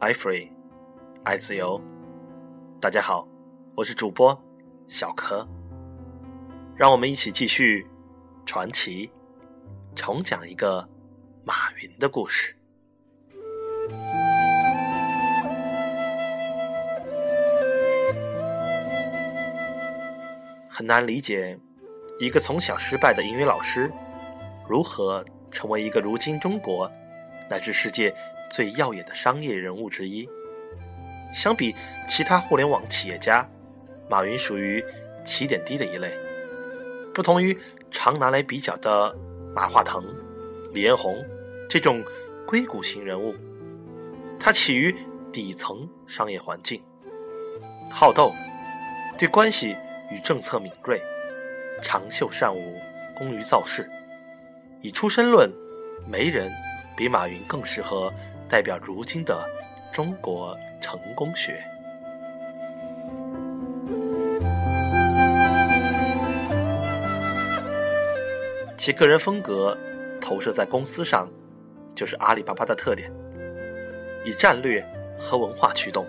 ，i free，爱自由。大家好，我是主播小柯，让我们一起继续传奇，重讲一个马云的故事。很难理解，一个从小失败的英语老师，如何成为一个如今中国乃至世界最耀眼的商业人物之一。相比其他互联网企业家，马云属于起点低的一类。不同于常拿来比较的马化腾、李彦宏这种硅谷型人物，他起于底层商业环境，好斗，对关系。与政策敏锐，长袖善舞，工于造势。以出身论，没人比马云更适合代表如今的中国成功学。其个人风格投射在公司上，就是阿里巴巴的特点，以战略和文化驱动，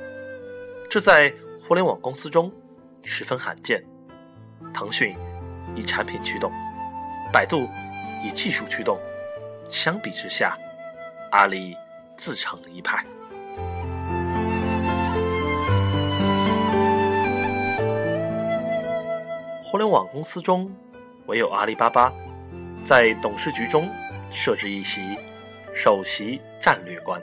这在互联网公司中十分罕见。腾讯以产品驱动，百度以技术驱动，相比之下，阿里自成一派。互联网公司中，唯有阿里巴巴在董事局中设置一席首席战略官。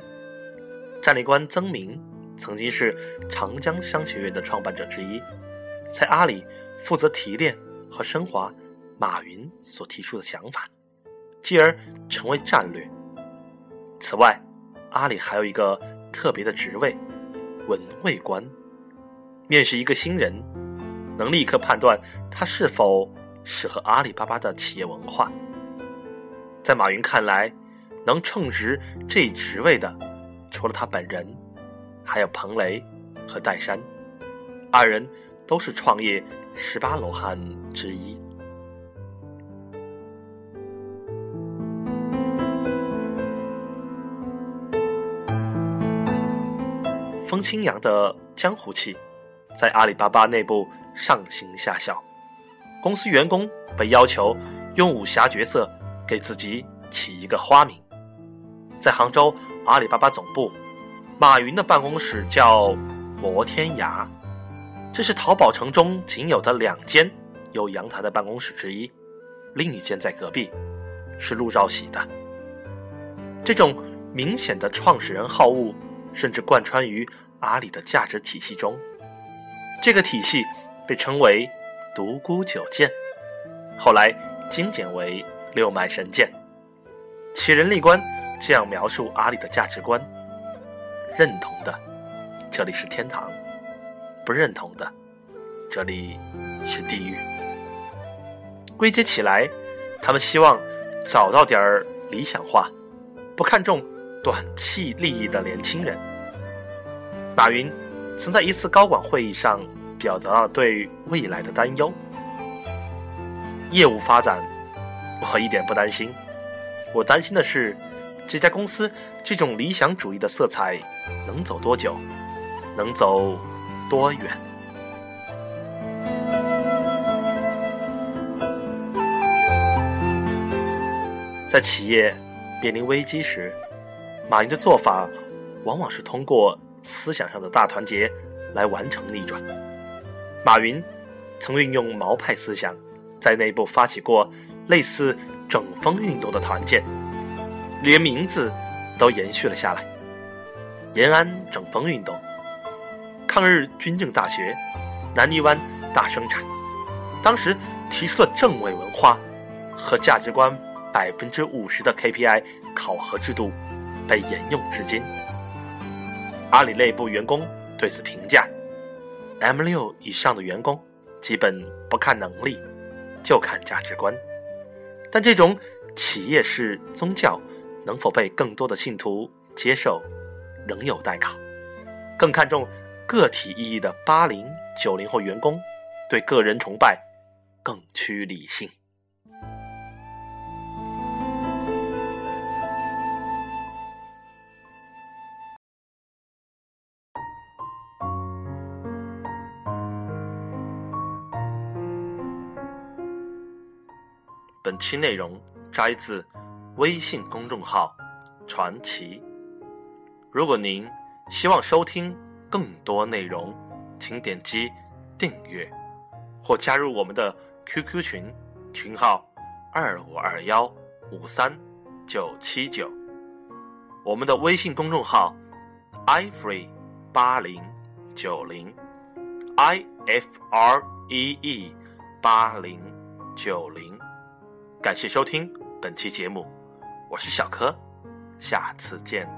战略官曾明曾经是长江商学院的创办者之一，在阿里。负责提炼和升华马云所提出的想法，继而成为战略。此外，阿里还有一个特别的职位——文卫官。面试一个新人，能立刻判断他是否适合阿里巴巴的企业文化。在马云看来，能称职这一职位的，除了他本人，还有彭雷和戴珊，二人都是创业。十八罗汉之一，风清扬的江湖气，在阿里巴巴内部上行下效。公司员工被要求用武侠角色给自己起一个花名。在杭州阿里巴巴总部，马云的办公室叫摩天崖。这是淘宝城中仅有的两间有阳台的办公室之一，另一间在隔壁，是陆兆禧的。这种明显的创始人好恶，甚至贯穿于阿里的价值体系中。这个体系被称为“独孤九剑”，后来精简为“六脉神剑”。其人力观这样描述阿里的价值观：认同的，这里是天堂。不认同的，这里是地狱。归结起来，他们希望找到点儿理想化、不看重短期利益的年轻人。马云曾在一次高管会议上表达了对未来的担忧：业务发展，我一点不担心。我担心的是，这家公司这种理想主义的色彩能走多久，能走。多远？在企业面临危机时，马云的做法往往是通过思想上的大团结来完成逆转。马云曾运用毛派思想，在内部发起过类似“整风运动”的团建，连名字都延续了下来——延安整风运动。抗日军政大学、南泥湾大生产，当时提出的政委文化和价值观百分之五十的 KPI 考核制度被沿用至今。阿里内部员工对此评价：M 六以上的员工基本不看能力，就看价值观。但这种企业式宗教能否被更多的信徒接受，仍有待考。更看重。个体意义的八零九零后员工，对个人崇拜更趋理性。本期内容摘自微信公众号“传奇”。如果您希望收听更多内容，请点击订阅或加入我们的 QQ 群，群号二五二幺五三九七九。我们的微信公众号 “ifree 八零九零 i f r e e 八零九零”。感谢收听本期节目，我是小柯，下次见。